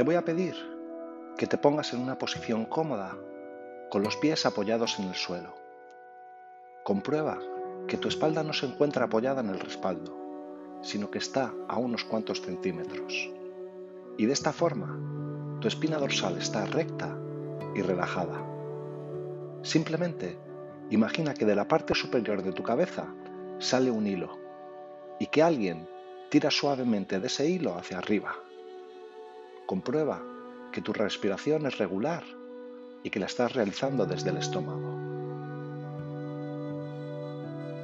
Te voy a pedir que te pongas en una posición cómoda con los pies apoyados en el suelo. Comprueba que tu espalda no se encuentra apoyada en el respaldo, sino que está a unos cuantos centímetros. Y de esta forma, tu espina dorsal está recta y relajada. Simplemente imagina que de la parte superior de tu cabeza sale un hilo y que alguien tira suavemente de ese hilo hacia arriba. Comprueba que tu respiración es regular y que la estás realizando desde el estómago.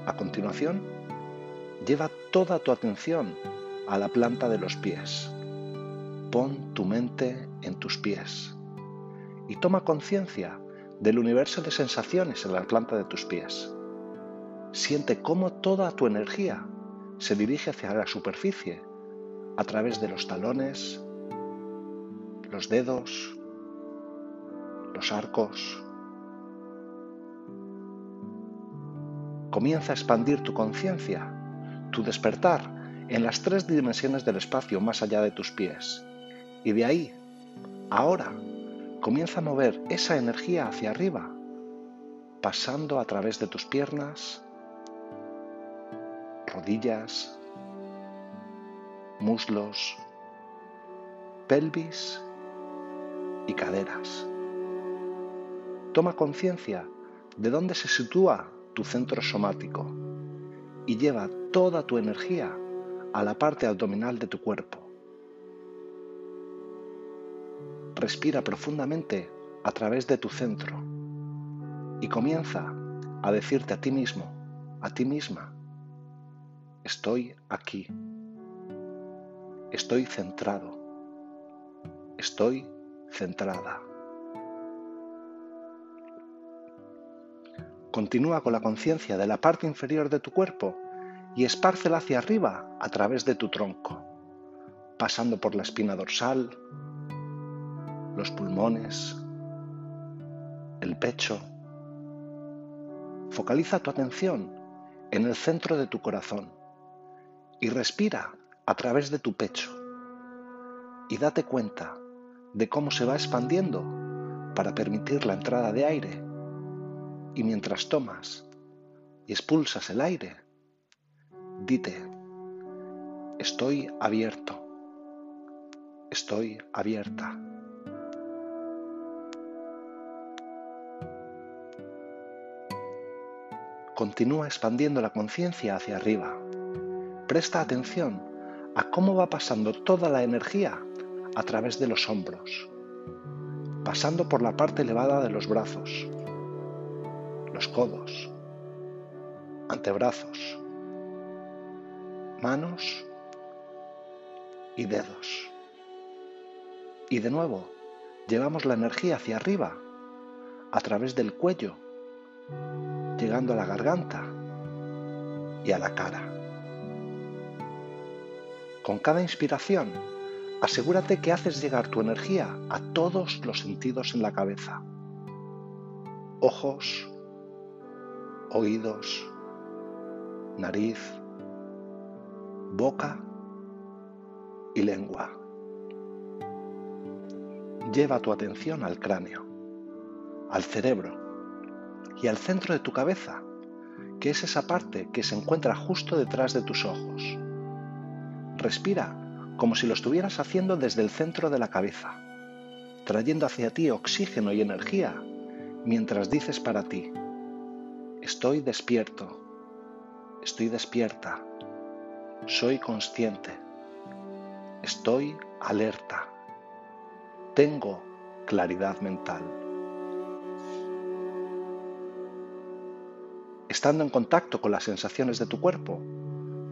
A continuación, lleva toda tu atención a la planta de los pies. Pon tu mente en tus pies y toma conciencia del universo de sensaciones en la planta de tus pies. Siente cómo toda tu energía se dirige hacia la superficie a través de los talones, los dedos, los arcos. Comienza a expandir tu conciencia, tu despertar en las tres dimensiones del espacio más allá de tus pies. Y de ahí, ahora, comienza a mover esa energía hacia arriba, pasando a través de tus piernas, rodillas, muslos, pelvis y caderas. Toma conciencia de dónde se sitúa tu centro somático y lleva toda tu energía a la parte abdominal de tu cuerpo. Respira profundamente a través de tu centro y comienza a decirte a ti mismo, a ti misma, estoy aquí, estoy centrado, estoy centrada. Continúa con la conciencia de la parte inferior de tu cuerpo y espárcela hacia arriba a través de tu tronco, pasando por la espina dorsal, los pulmones, el pecho. Focaliza tu atención en el centro de tu corazón y respira a través de tu pecho y date cuenta de cómo se va expandiendo para permitir la entrada de aire y mientras tomas y expulsas el aire, dite, estoy abierto, estoy abierta. Continúa expandiendo la conciencia hacia arriba. Presta atención a cómo va pasando toda la energía a través de los hombros, pasando por la parte elevada de los brazos, los codos, antebrazos, manos y dedos. Y de nuevo, llevamos la energía hacia arriba, a través del cuello, llegando a la garganta y a la cara. Con cada inspiración, asegúrate que haces llegar tu energía a todos los sentidos en la cabeza. Ojos, oídos, nariz, boca y lengua. Lleva tu atención al cráneo, al cerebro y al centro de tu cabeza, que es esa parte que se encuentra justo detrás de tus ojos. Respira como si lo estuvieras haciendo desde el centro de la cabeza, trayendo hacia ti oxígeno y energía mientras dices para ti, Estoy despierto. Estoy despierta. Soy consciente. Estoy alerta. Tengo claridad mental. Estando en contacto con las sensaciones de tu cuerpo,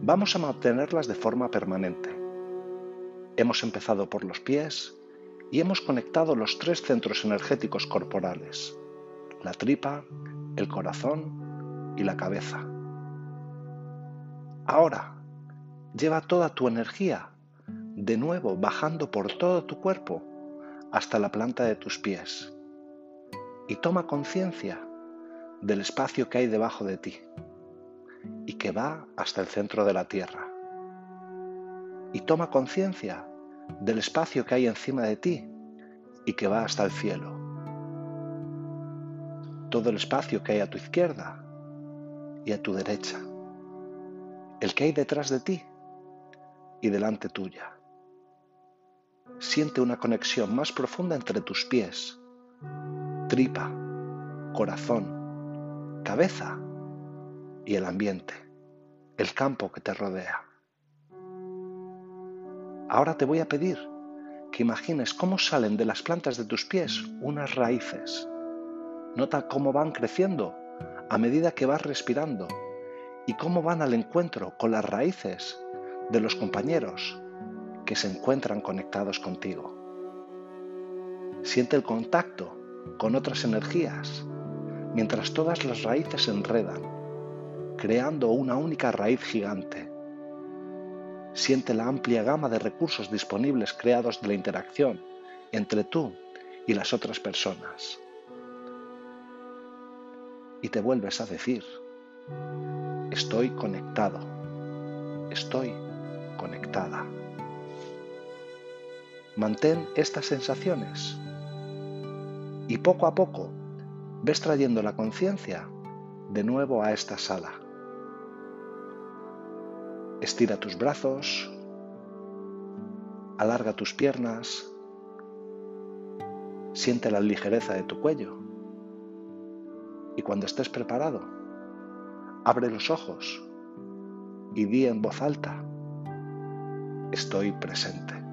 vamos a mantenerlas de forma permanente. Hemos empezado por los pies y hemos conectado los tres centros energéticos corporales, la tripa, el corazón y la cabeza. Ahora, lleva toda tu energía de nuevo bajando por todo tu cuerpo hasta la planta de tus pies y toma conciencia del espacio que hay debajo de ti y que va hasta el centro de la tierra. Y toma conciencia del espacio que hay encima de ti y que va hasta el cielo. Todo el espacio que hay a tu izquierda y a tu derecha. El que hay detrás de ti y delante tuya. Siente una conexión más profunda entre tus pies, tripa, corazón, cabeza y el ambiente, el campo que te rodea. Ahora te voy a pedir que imagines cómo salen de las plantas de tus pies unas raíces. Nota cómo van creciendo a medida que vas respirando y cómo van al encuentro con las raíces de los compañeros que se encuentran conectados contigo. Siente el contacto con otras energías mientras todas las raíces se enredan, creando una única raíz gigante. Siente la amplia gama de recursos disponibles creados de la interacción entre tú y las otras personas. Y te vuelves a decir, estoy conectado, estoy conectada. Mantén estas sensaciones y poco a poco ves trayendo la conciencia de nuevo a esta sala. Estira tus brazos, alarga tus piernas, siente la ligereza de tu cuello y cuando estés preparado, abre los ojos y di en voz alta, estoy presente.